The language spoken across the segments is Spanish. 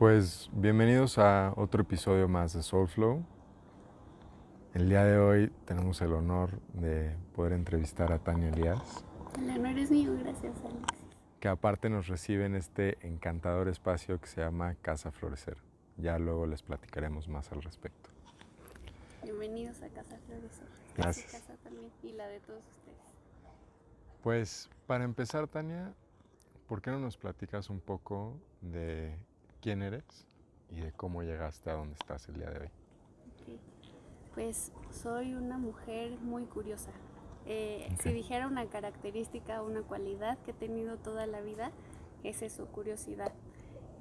Pues bienvenidos a otro episodio más de Soulflow. El día de hoy tenemos el honor de poder entrevistar a Tania Elías. El honor es mío, gracias Alex. Que aparte nos recibe en este encantador espacio que se llama Casa Florecer. Ya luego les platicaremos más al respecto. Bienvenidos a Casa Florecer. Gracias. casa también y la de todos ustedes. Pues para empezar, Tania, ¿por qué no nos platicas un poco de quién eres y de cómo llegaste a donde estás el día de hoy. Pues soy una mujer muy curiosa. Eh, si dijera una característica, una cualidad que he tenido toda la vida, es eso, curiosidad,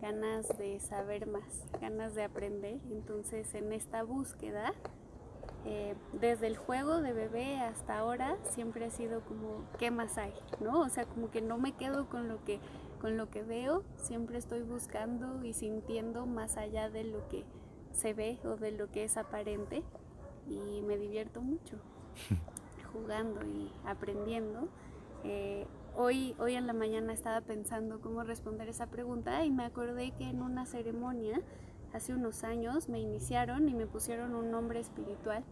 ganas de saber más, ganas de aprender. Entonces en esta búsqueda, eh, desde el juego de bebé hasta ahora, siempre ha sido como, ¿qué más hay? ¿No? O sea, como que no me quedo con lo que con lo que veo, siempre estoy buscando y sintiendo más allá de lo que se ve o de lo que es aparente y me divierto mucho jugando y aprendiendo. Eh, hoy, hoy en la mañana estaba pensando cómo responder esa pregunta y me acordé que en una ceremonia hace unos años me iniciaron y me pusieron un nombre espiritual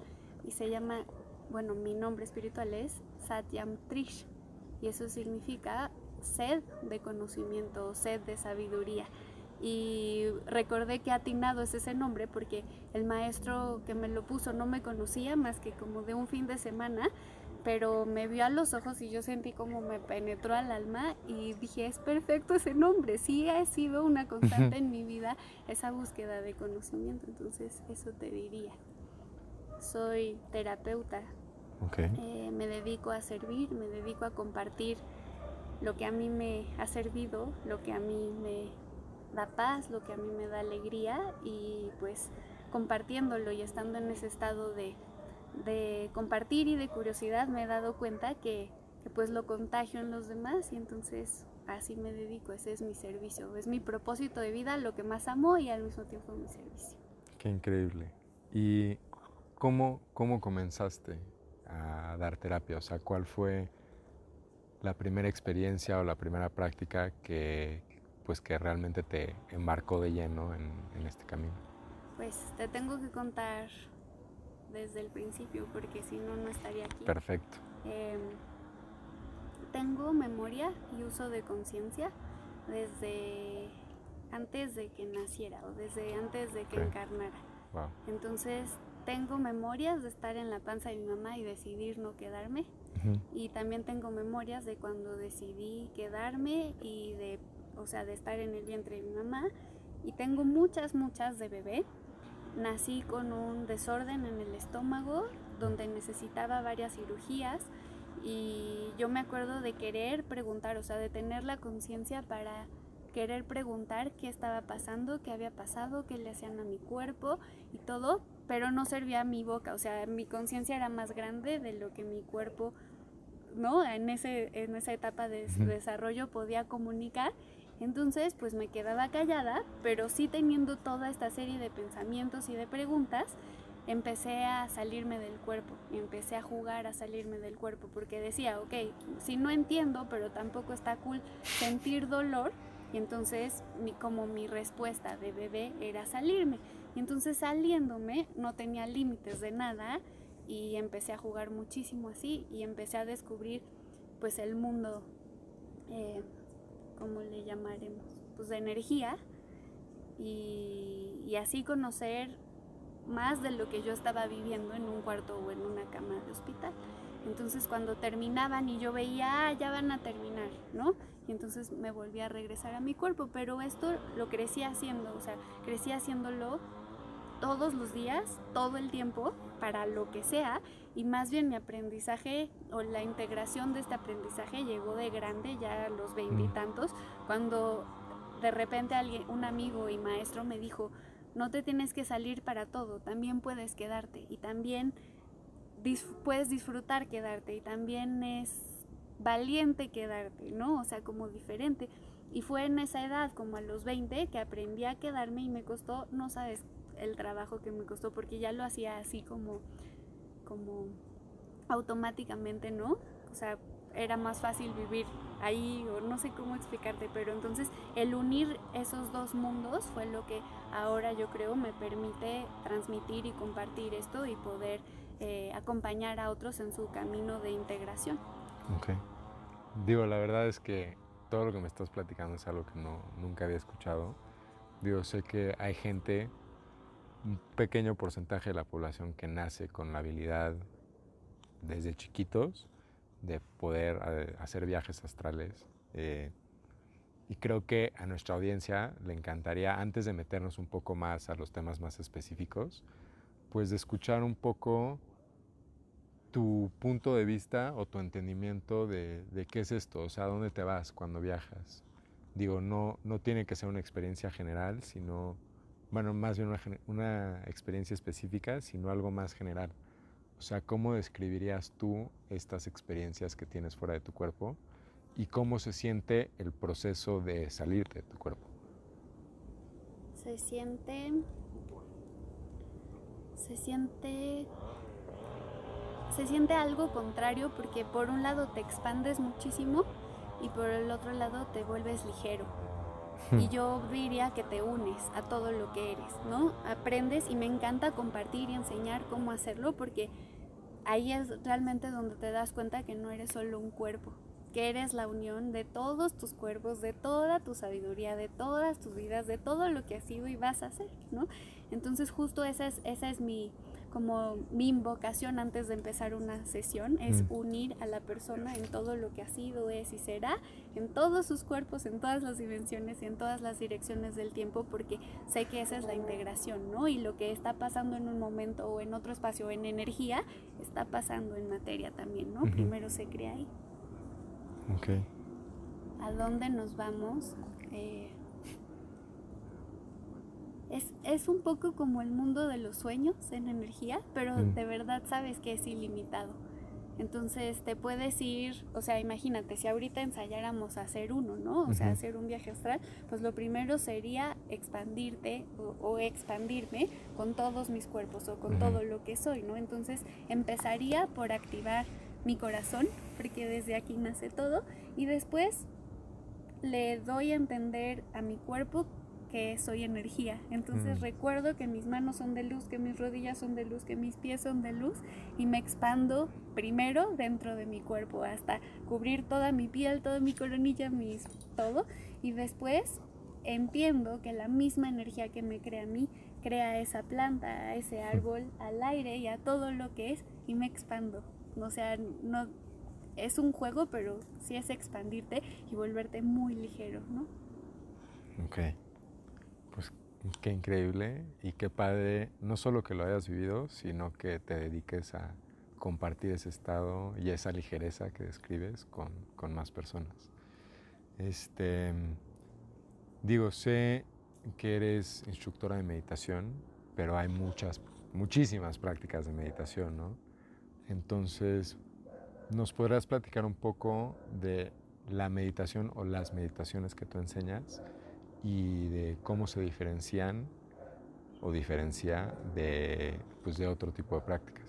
y se llama, bueno, mi nombre espiritual es Satyam Trish y eso significa sed de conocimiento, sed de sabiduría. Y recordé que atinado es ese nombre porque el maestro que me lo puso no me conocía más que como de un fin de semana, pero me vio a los ojos y yo sentí como me penetró al alma y dije, es perfecto ese nombre, sí ha sido una constante en mi vida esa búsqueda de conocimiento, entonces eso te diría. Soy terapeuta, eh, me dedico a servir, me dedico a compartir lo que a mí me ha servido, lo que a mí me da paz, lo que a mí me da alegría y pues compartiéndolo y estando en ese estado de, compartir y de curiosidad me he dado cuenta que, pues lo contagio en los demás y entonces así me dedico, ese es mi servicio, es mi propósito de vida, lo que más amo y al mismo tiempo mi servicio. Qué increíble. ¿Y cómo, cómo comenzaste a dar terapia? O sea, ¿cuál fue la primera experiencia o la primera práctica que, pues, que realmente te embarcó de lleno en, este camino? Pues te tengo que contar desde el principio porque si no, no estaría aquí. Perfecto. Em, tengo memoria y uso de conciencia desde antes de que naciera o desde antes de que encarnara. Entonces tengo memorias de estar en la panza de mi mamá y decidir no quedarme. Y también tengo memorias de cuando decidí quedarme y de, o sea, de estar en el vientre de mi mamá. Y tengo muchas, muchas de bebé. Nací con un desorden en el estómago donde necesitaba varias cirugías y yo me acuerdo de querer preguntar, o sea, de tener la conciencia para querer preguntar qué estaba pasando, qué había pasado, qué le hacían a mi cuerpo y todo, pero no servía a mi boca, o sea, mi conciencia era más grande de lo que mi cuerpo, ¿no? En, ese, en esa etapa de desarrollo podía comunicar. Entonces, pues me quedaba callada, pero sí teniendo toda esta serie de pensamientos y de preguntas, empecé a salirme del cuerpo, empecé a jugar a salirme del cuerpo, porque decía, ok, si no entiendo, pero tampoco está cool sentir dolor, y entonces mi, como mi respuesta de bebé era salirme. Y entonces saliéndome no tenía límites de nada y empecé a jugar muchísimo así y empecé a descubrir pues el mundo, eh, ¿cómo le llamaremos? Pues de energía y, y así conocer más de lo que yo estaba viviendo en un cuarto o en una cama de hospital. Entonces cuando terminaban y yo veía, ah, ya van a terminar, ¿no? Y entonces me volví a regresar a mi cuerpo, pero esto lo crecí haciendo, o sea, crecí haciéndolo todos los días, todo el tiempo, para lo que sea, y más bien mi aprendizaje o la integración de este aprendizaje llegó de grande, ya a los veintitantos, cuando de repente alguien, un amigo y maestro me dijo, no te tienes que salir para todo, también puedes quedarte y también puedes disfrutar quedarte y también es valiente quedarte, ¿no? O sea, como diferente. Y fue en esa edad, como a los 20, que aprendí a quedarme y me costó, no sabes el trabajo que me costó porque ya lo hacía así como, como automáticamente, ¿no? O sea, era más fácil vivir ahí o no sé cómo explicarte, pero entonces el unir esos dos mundos fue lo que ahora yo creo me permite transmitir y compartir esto y poder eh, acompañar a otros en su camino de integración. Ok. Digo, la verdad es que todo lo que me estás platicando es algo que no, nunca había escuchado. Digo, sé que hay gente, un pequeño porcentaje de la población que nace con la habilidad desde chiquitos de poder eh, hacer viajes astrales. Eh, y creo que a nuestra audiencia le encantaría, antes de meternos un poco más a los temas más específicos, pues de escuchar un poco tu punto de vista o tu entendimiento de, de, qué es esto, o sea, dónde te vas cuando viajas. Digo, no, no tiene que ser una experiencia general, sino, bueno, más bien una, experiencia específica, sino algo más general. O sea, ¿cómo describirías tú estas experiencias que tienes fuera de tu cuerpo y cómo se siente el proceso de salir de tu cuerpo? Se siente... Se siente... Se siente algo contrario porque por un lado te expandes muchísimo y por el otro lado te vuelves ligero. Y yo diría que te unes a todo lo que eres, ¿no? Aprendes y me encanta compartir y enseñar cómo hacerlo porque ahí es realmente donde te das cuenta que no eres solo un cuerpo, que eres la unión de todos tus cuerpos, de toda tu sabiduría, de todas tus vidas, de todo lo que has sido y vas a hacer, ¿no? Entonces justo esa es, esa es mi, como mi invocación antes de empezar una sesión es mm. unir a la persona en todo lo que ha sido, es y será, en todos sus cuerpos, en todas las dimensiones, en todas las direcciones del tiempo, porque sé que esa es la integración, ¿no? Y lo que está pasando en un momento o en otro espacio, en energía, está pasando en materia también, ¿no? Primero se crea ahí. Ok. ¿A dónde nos vamos? Eh, es, es, un poco como el mundo de los sueños en energía, pero mm. de verdad sabes que es ilimitado. Entonces te puedes ir, o sea, imagínate, si ahorita ensayáramos a hacer uno, ¿no? O sea, hacer un viaje astral, pues lo primero sería expandirte o, expandirme con todos mis cuerpos o con todo lo que soy, ¿no? Entonces empezaría por activar mi corazón, porque desde aquí nace todo, y después le doy a entender a mi cuerpo que soy energía. Entonces mm. recuerdo que mis manos son de luz, que mis rodillas son de luz, que mis pies son de luz y me expando primero dentro de mi cuerpo hasta cubrir toda mi piel, toda mi coronilla, mis todo y después entiendo que la misma energía que me crea a mí crea esa planta, a ese árbol, al aire y a todo lo que es y me expando. O sea, no es un juego, pero sí es expandirte y volverte muy ligero, ¿no? Okay. Qué increíble y qué padre, no solo que lo hayas vivido, sino que te dediques a compartir ese estado y esa ligereza que describes con, con más personas. Este, digo, sé que eres instructora de meditación, pero hay muchas, muchísimas prácticas de meditación, ¿no? Entonces, ¿nos podrás platicar un poco de la meditación o las meditaciones que tú enseñas? Y de cómo se diferencian o diferencia de, pues de otro tipo de prácticas.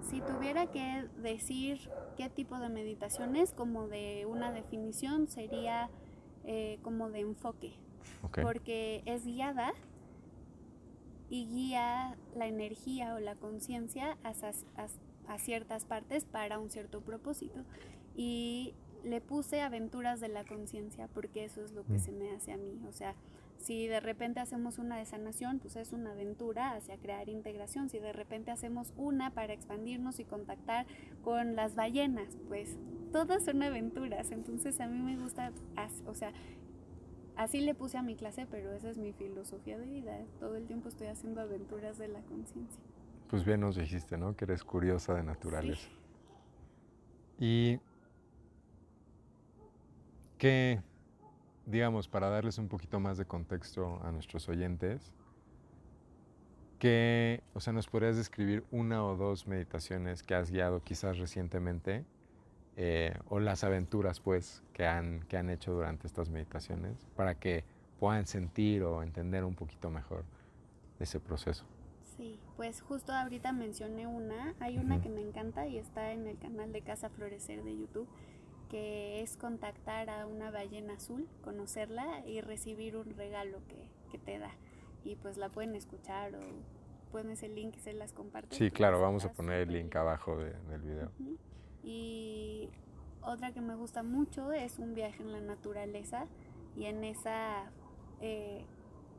Si tuviera que decir qué tipo de meditación es, como de una definición, sería eh, como de enfoque, porque es guiada y guía la energía o la conciencia a, a, ciertas partes para un cierto propósito. Y le puse aventuras de la conciencia porque eso es lo que mm. se me hace a mí. O sea, si de repente hacemos una de sanación, pues es una aventura hacia crear integración. Si de repente hacemos una para expandirnos y contactar con las ballenas, pues todas son aventuras. Entonces a mí me gusta, o sea, así le puse a mi clase, pero esa es mi filosofía de vida. Todo el tiempo estoy haciendo aventuras de la conciencia. Pues bien nos dijiste, ¿no? Que eres curiosa de naturaleza. Y que, digamos, para darles un poquito más de contexto a nuestros oyentes, que, o sea, nos podrías describir una o dos meditaciones que has guiado quizás recientemente, eh, o las aventuras, pues, que han, que han hecho durante estas meditaciones, para que puedan sentir o entender un poquito mejor ese proceso. Sí, pues justo ahorita mencioné una, hay una que me encanta y está en el canal de Casa Florecer de YouTube, que es contactar a una ballena azul, conocerla y recibir un regalo que, que te da. Y pues la pueden escuchar o pones el link y se las comparte. Sí, claro, vamos a poner el link abajo del video. Y otra que me gusta mucho es un viaje en la naturaleza y en esa eh,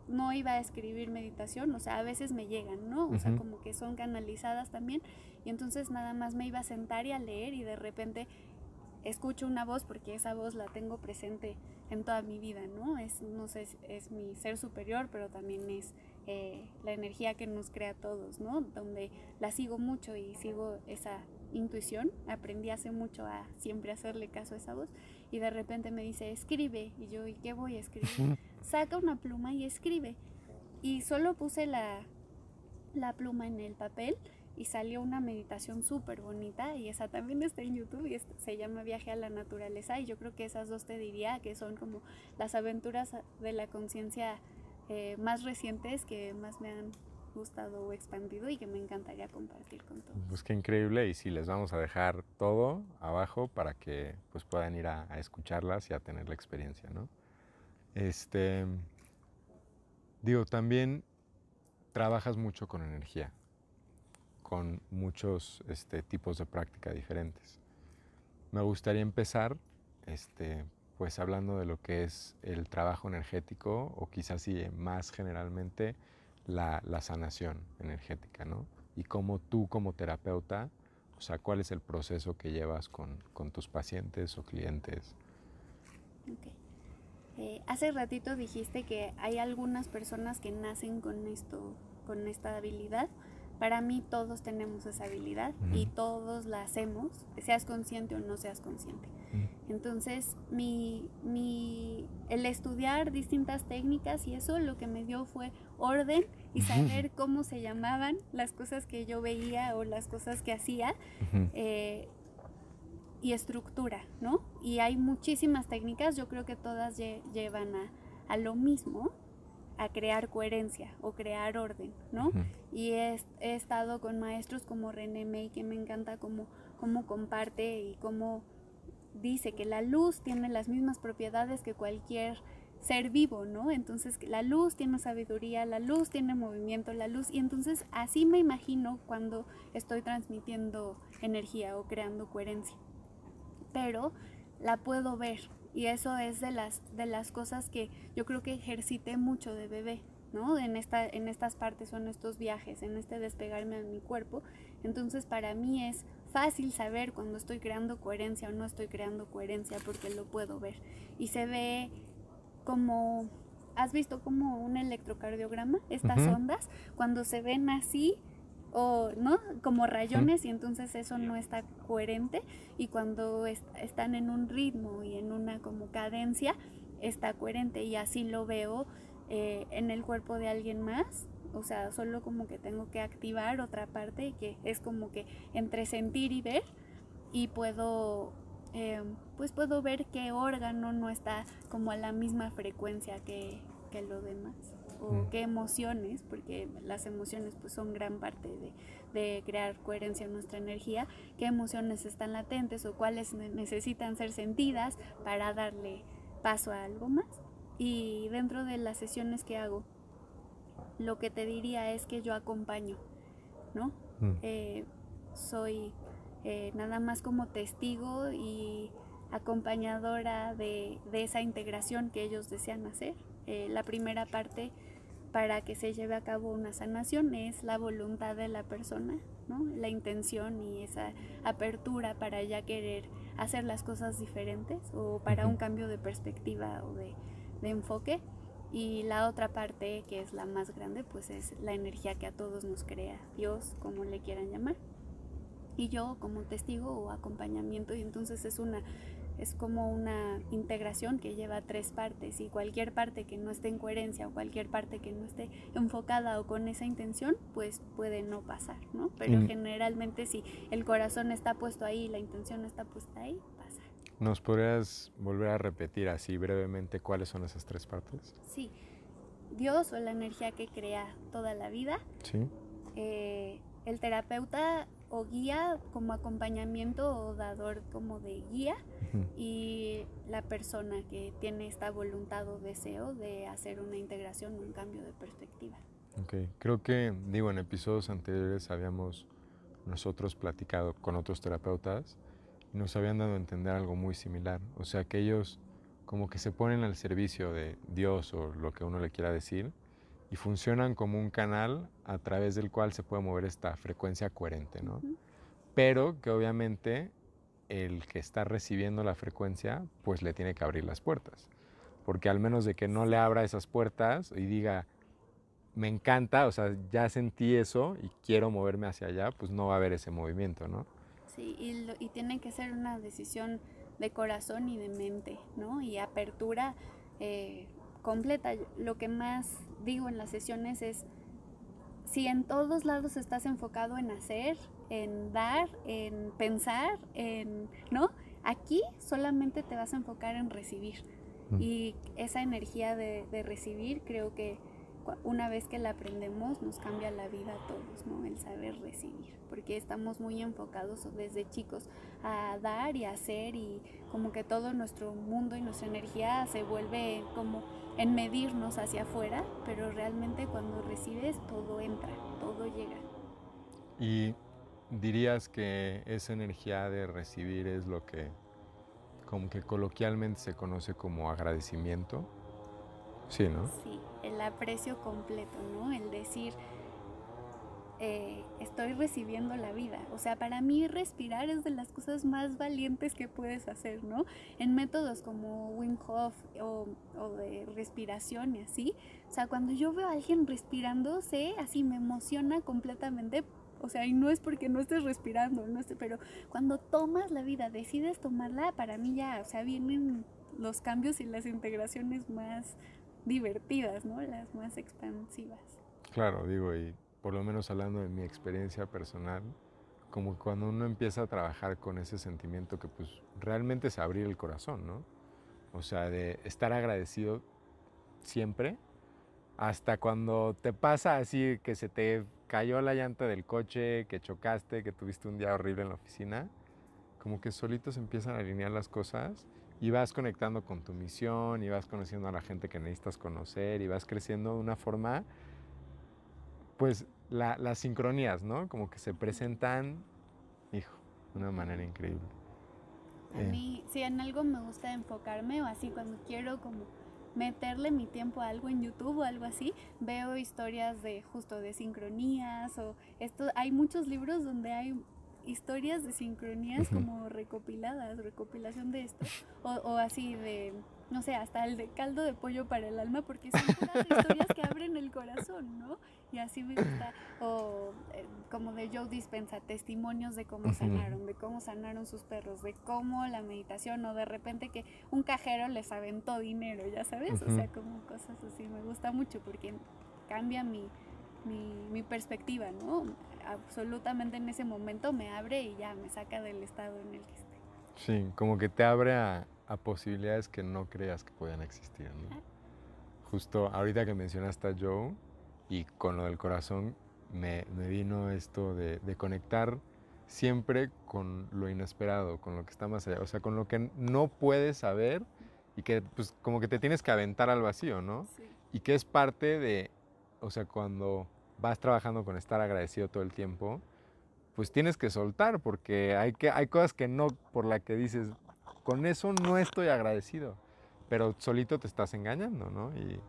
no iba a escribir meditación, o sea, a veces me llegan, ¿no? O sea, como que son canalizadas también. Y entonces nada más me iba a sentar y a leer y de repente escucho una voz porque esa voz la tengo presente en toda mi vida, ¿no? Es, no sé, es mi ser superior, pero también es eh, la energía que nos crea a todos, ¿no? Donde la sigo mucho y sigo esa intuición, aprendí hace mucho a siempre hacerle caso a esa voz y de repente me dice, escribe, y yo, ¿y qué voy a escribir? Saca una pluma y escribe. Y solo puse la, la pluma en el papel y salió una meditación súper bonita y esa también está en YouTube y se llama Viaje a la Naturaleza y yo creo que esas dos te diría que son como las aventuras de la conciencia eh, más recientes que más me han gustado o expandido y que me encantaría compartir con todos. Pues qué increíble y sí, les vamos a dejar todo abajo para que pues puedan ir a, escucharlas y a tener la experiencia, ¿no? Este, digo, también trabajas mucho con energía, con muchos este, tipos de práctica diferentes. Me gustaría empezar este, pues hablando de lo que es el trabajo energético o quizás sí más generalmente la, sanación energética, ¿no? Y cómo tú como terapeuta, o sea, cuál es el proceso que llevas con, tus pacientes o clientes. Okay. Eh, hace ratito dijiste que hay algunas personas que nacen con esto, con esta habilidad. Para mí todos tenemos esa habilidad y todos la hacemos, seas consciente o no seas consciente. Entonces, mi, mi, el estudiar distintas técnicas y eso lo que me dio fue orden y saber cómo se llamaban las cosas que yo veía o las cosas que hacía eh, y estructura, ¿no? Y hay muchísimas técnicas, yo creo que todas llevan a, a, lo mismo, a crear coherencia o crear orden, ¿no? Y he, he, estado con maestros como René May, que me encanta cómo, cómo comparte y cómo dice que la luz tiene las mismas propiedades que cualquier ser vivo, ¿no? Entonces la luz tiene sabiduría, la luz tiene movimiento, la luz, y entonces así me imagino cuando estoy transmitiendo energía o creando coherencia. Pero la puedo ver y eso es de las, de las cosas que yo creo que ejercité mucho de bebé, ¿no? En, esta, en estas partes o en estos viajes, en este despegarme de mi cuerpo. Entonces para mí es fácil saber cuando estoy creando coherencia o no estoy creando coherencia porque lo puedo ver. Y se ve como, ¿has visto como un electrocardiograma? Estas ondas, cuando se ven así, o no como rayones y entonces eso no está coherente y cuando están en un ritmo y en una como cadencia está coherente y así lo veo eh, en el cuerpo de alguien más o sea, solo como que tengo que activar otra parte que es como que entre sentir y ver y puedo, eh, pues puedo ver qué órgano no está como a la misma frecuencia que, que lo demás o mm. qué emociones, porque las emociones pues son gran parte de, de, crear coherencia en nuestra energía, qué emociones están latentes o cuáles necesitan ser sentidas para darle paso a algo más. Y dentro de las sesiones que hago lo que te diría es que yo acompaño, ¿no? Mm. Eh, soy eh, nada más como testigo y acompañadora de, esa integración que ellos desean hacer. Eh, la primera parte para que se lleve a cabo una sanación es la voluntad de la persona, ¿no? la intención y esa apertura para ya querer hacer las cosas diferentes o para un cambio de perspectiva o de, de enfoque. Y la otra parte, que es la más grande, pues es la energía que a todos nos crea Dios, como le quieran llamar. Y yo como testigo o acompañamiento, y entonces es una es como una integración que lleva tres partes y cualquier parte que no esté en coherencia o cualquier parte que no esté enfocada o con esa intención, pues puede no pasar, ¿no? Pero generalmente si el corazón está puesto ahí, la intención está puesta ahí, ¿Nos podrías volver a repetir así brevemente cuáles son esas tres partes? Sí. Dios o la energía que crea toda la vida. Sí. eh, el terapeuta o guía como acompañamiento o dador como de guía y la persona que tiene esta voluntad o deseo de hacer una integración, un cambio de perspectiva. Ok, creo que, digo, en episodios anteriores habíamos nosotros platicado con otros terapeutas y nos habían dado a entender algo muy similar. O sea, que ellos como que se ponen al servicio de Dios o lo que uno le quiera decir y funcionan como un canal a través del cual se puede mover esta frecuencia coherente, ¿no? Pero que obviamente el que está recibiendo la frecuencia, pues le tiene que abrir las puertas. Porque al menos de que no le abra esas puertas y diga, me encanta, o sea, ya sentí eso y quiero moverme hacia allá, pues no va a haber ese movimiento, ¿no? Sí, y, tiene que ser una decisión de corazón y de mente, ¿no? Y apertura eh, completa. Lo que más digo en las sesiones es, si en todos lados estás enfocado en hacer, en dar, en pensar, en, ¿no? Aquí solamente te vas a enfocar en recibir. Mm. Y esa energía de, de recibir creo que una vez que la aprendemos nos cambia la vida a todos, ¿no? El saber recibir, porque estamos muy enfocados desde chicos a dar y hacer y como que todo nuestro mundo y nuestra energía se vuelve como en medirnos hacia afuera, pero realmente cuando recibes todo entra, todo llega. Y dirías que esa energía de recibir es lo que como que coloquialmente se conoce como agradecimiento. Sí, ¿no? Sí, el aprecio completo, ¿no? El decir, eh, estoy recibiendo la vida. O sea, para mí respirar es de las cosas más valientes que puedes hacer, ¿no? En métodos como Wim Hof o, de respiración y así. O sea, cuando yo veo a alguien respirando, sé, así me emociona completamente o sea, y no es porque no estés respirando, no pero cuando tomas la vida, decides tomarla, para mí ya, o sea, vienen los cambios y las integraciones más divertidas, ¿no? Las más expansivas. Claro, digo, y por lo menos hablando de mi experiencia personal, como cuando uno empieza a trabajar con ese sentimiento que pues realmente es abrir el corazón, ¿no? O sea, de estar agradecido siempre, hasta cuando te pasa así que se te cayó la llanta del coche, que chocaste, que tuviste un día horrible en la oficina, como que solitos empiezan a alinear las cosas y vas conectando con tu misión y vas conociendo a la gente que necesitas conocer y vas creciendo de una forma, pues las sincronías, ¿no? Como que se presentan, hijo, de una manera increíble. A eh. mí, si en algo me gusta enfocarme o así, cuando quiero como meterle mi tiempo a algo en YouTube o algo así, veo historias de justo de sincronías o esto, hay muchos libros donde hay historias de sincronías como recopiladas, recopilación de esto, o, así de, no sé, hasta el de caldo de pollo para el alma, porque son historias que abren el corazón, ¿no? Y así me gusta, o eh, como de Joe Dispensa, testimonios de cómo sanaron, de cómo sanaron sus perros, de cómo la meditación, o de repente que un cajero les aventó dinero, ya sabes, o sea, como cosas así, me gusta mucho porque cambia mi, mi, mi perspectiva, ¿no? absolutamente en ese momento me abre y ya me saca del estado en el que estoy. Sí, como que te abre a, posibilidades que no creas que puedan existir. ¿no? Justo ahorita que mencionaste a Joe y con lo del corazón, me, vino esto de, conectar siempre con lo inesperado, con lo que está más allá, o sea, con lo que no puedes saber y que pues como que te tienes que aventar al vacío, ¿no? Sí. Y que es parte de, o sea, cuando vas trabajando con estar agradecido todo el tiempo, pues tienes que soltar porque hay, que, hay cosas que no, por la que dices, con eso no estoy agradecido, pero solito te estás engañando, ¿no? Y,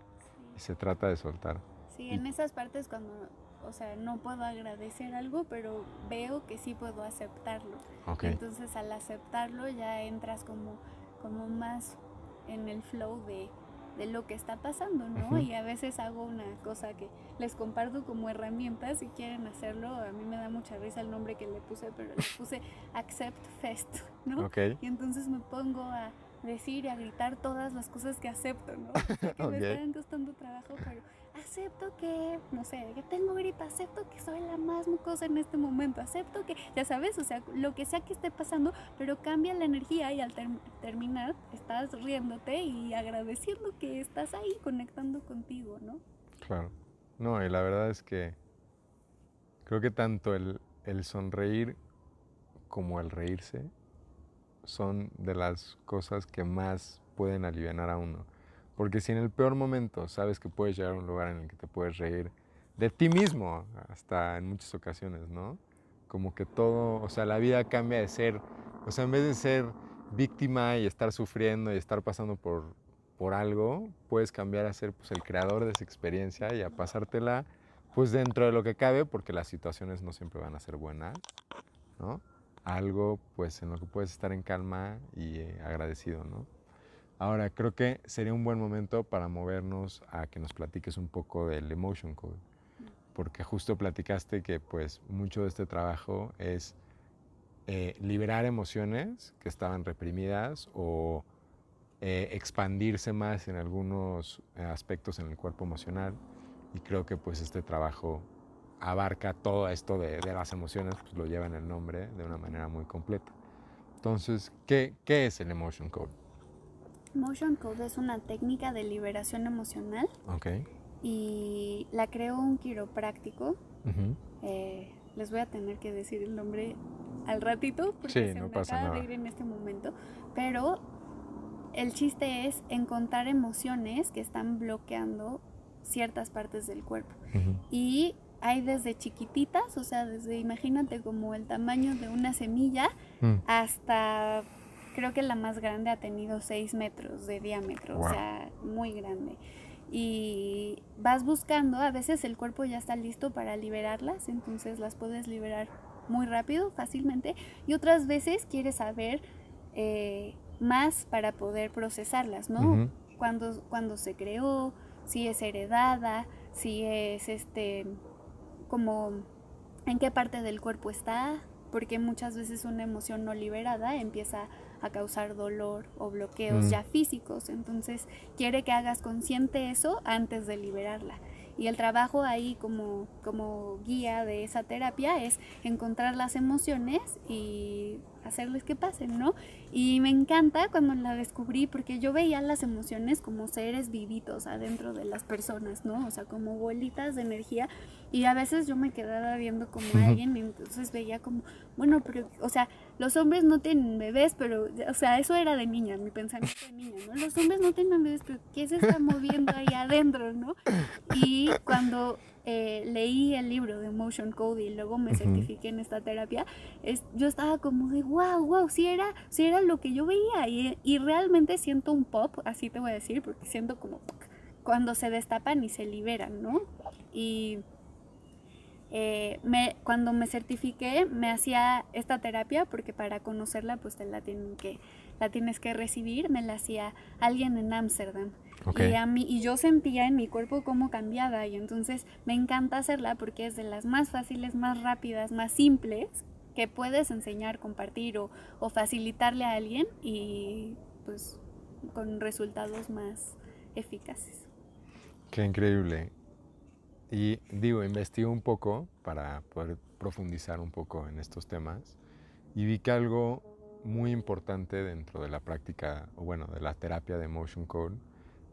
se trata de soltar. Sí, en esas partes cuando, o sea, no puedo agradecer algo, pero veo que sí puedo aceptarlo. Entonces al aceptarlo ya entras como, como más en el flow de de lo que está pasando, ¿no? Y a veces hago una cosa que les comparto como herramienta, si quieren hacerlo, a mí me da mucha risa el nombre que le puse, pero le puse Accept Fest, ¿no? Y entonces me pongo a decir y a gritar todas las cosas que acepto, ¿no? que me están costando trabajo, pero acepto que, no sé, que tengo gripa, acepto que soy la más mucosa en este momento, acepto que, ya sabes, o sea, lo que sea que esté pasando, pero cambia la energía y al terminar estás riéndote y agradeciendo que estás ahí conectando contigo, ¿no? Claro. No, y la verdad es que Creo que tanto el, el sonreír como el reírse son de las cosas que más pueden aliviar a uno. Porque si en el peor momento sabes que puedes llegar a un lugar en el que te puedes reír de ti mismo, hasta en muchas ocasiones, ¿no? Como que todo, o sea, la vida cambia de ser, o sea, en vez de ser víctima y estar sufriendo y estar pasando por, por algo, puedes cambiar a ser pues, el creador de esa experiencia y a pasártela pues dentro de lo que cabe, porque las situaciones no siempre van a ser buenas, ¿no? Algo pues en lo que puedes estar en calma y eh, agradecido, ¿no? Ahora, creo que sería un buen momento para movernos a que nos platiques un poco del Emotion Code, porque justo platicaste que pues mucho de este trabajo es eh, liberar emociones que estaban reprimidas o eh, expandirse más en algunos aspectos en el cuerpo emocional y creo que pues este trabajo abarca todo esto de, las emociones, pues lo lleva en el nombre de una manera muy completa. Entonces, ¿qué, qué es el Emotion Code? Emotion Code es una técnica de liberación emocional. Ok. Y la creó un quiropráctico. Eh, les voy a tener que decir el nombre al ratito porque sí, se no me pasa acaba nada. de ir en este momento. Pero el chiste es encontrar emociones que están bloqueando ciertas partes del cuerpo. Y hay desde chiquititas, o sea, desde imagínate como el tamaño de una semilla, Mm. hasta creo que la más grande ha tenido 6 metros de diámetro, Wow. o sea, muy grande. Y vas buscando, a veces el cuerpo ya está listo para liberarlas, entonces las puedes liberar muy rápido, fácilmente, y otras veces quieres saber eh, más para poder procesarlas, ¿no? Cuando, cuando se creó, si es heredada, si es este, como en qué parte del cuerpo está, porque muchas veces una emoción no liberada empieza a causar dolor o bloqueos Mm. ya físicos, entonces quiere que hagas consciente eso antes de liberarla. Y el trabajo ahí como, como guía de esa terapia es encontrar las emociones y hacerles que pasen, ¿no? Y me encanta cuando la descubrí porque yo veía las emociones como seres vivitos adentro de las personas, ¿no? O sea, como bolitas de energía y a veces yo me quedaba viendo como alguien y entonces veía como, bueno, pero, o sea, los hombres no tienen bebés, pero, o sea, eso era de niña, mi pensamiento de niña, ¿no? Los hombres no tienen bebés, pero ¿qué se está moviendo ahí adentro, ¿no? Y cuando eh, leí el libro de Emotion Code y luego me Ujú. certifiqué en esta terapia, es, yo estaba como de, wow, wow, sí era, sí era lo que yo veía y, y realmente siento un pop, así te voy a decir, porque siento como cuando se destapan y se liberan, ¿no? Y eh, me, cuando me certifiqué me hacía esta terapia porque para conocerla pues te la tienen que la tienes que recibir me la hacía alguien en Ámsterdam Ok. y a mí y yo sentía en mi cuerpo cómo cambiaba y entonces me encanta hacerla porque es de las más fáciles más rápidas más simples que puedes enseñar compartir o, o facilitarle a alguien y pues con resultados más eficaces Qué increíble. Y digo, investigué un poco para poder profundizar un poco en estos temas y vi que algo muy importante dentro de la práctica, o bueno, de la terapia de Emotion Code,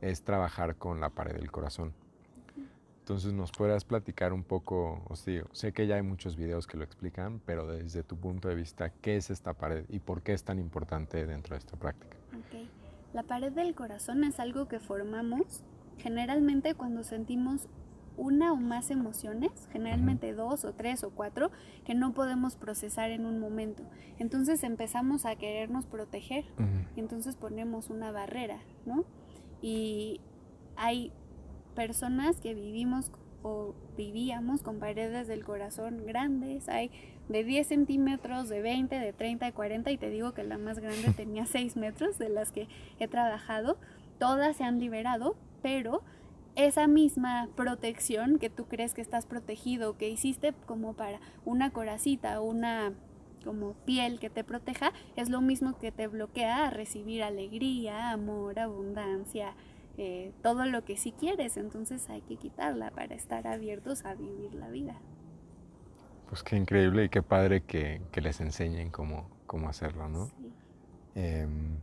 es trabajar con la pared del corazón. Entonces, ¿nos podrías platicar un poco, os digo, sé que ya hay muchos videos que lo explican, pero desde tu punto de vista, ¿qué es esta pared y por qué es tan importante dentro de esta práctica? Ok. La pared del corazón es algo que formamos generalmente cuando sentimos una o más emociones, generalmente dos o tres o cuatro, que no podemos procesar en un momento. Entonces empezamos a querernos proteger y entonces ponemos una barrera, ¿no? Y hay personas que vivimos o vivíamos con paredes del corazón grandes, hay de 10 centímetros, de 20, de 30, de 40 y te digo que la más grande tenía 6 metros de las que he trabajado, todas se han liberado, pero esa misma protección que tú crees que estás protegido, que hiciste como para una coracita, una como piel que te proteja, es lo mismo que te bloquea a recibir alegría, amor, abundancia, eh, todo lo que sí quieres. Entonces hay que quitarla para estar abiertos a vivir la vida. Pues qué increíble y qué padre que, que les enseñen cómo, cómo hacerlo, ¿no? Sí. Em,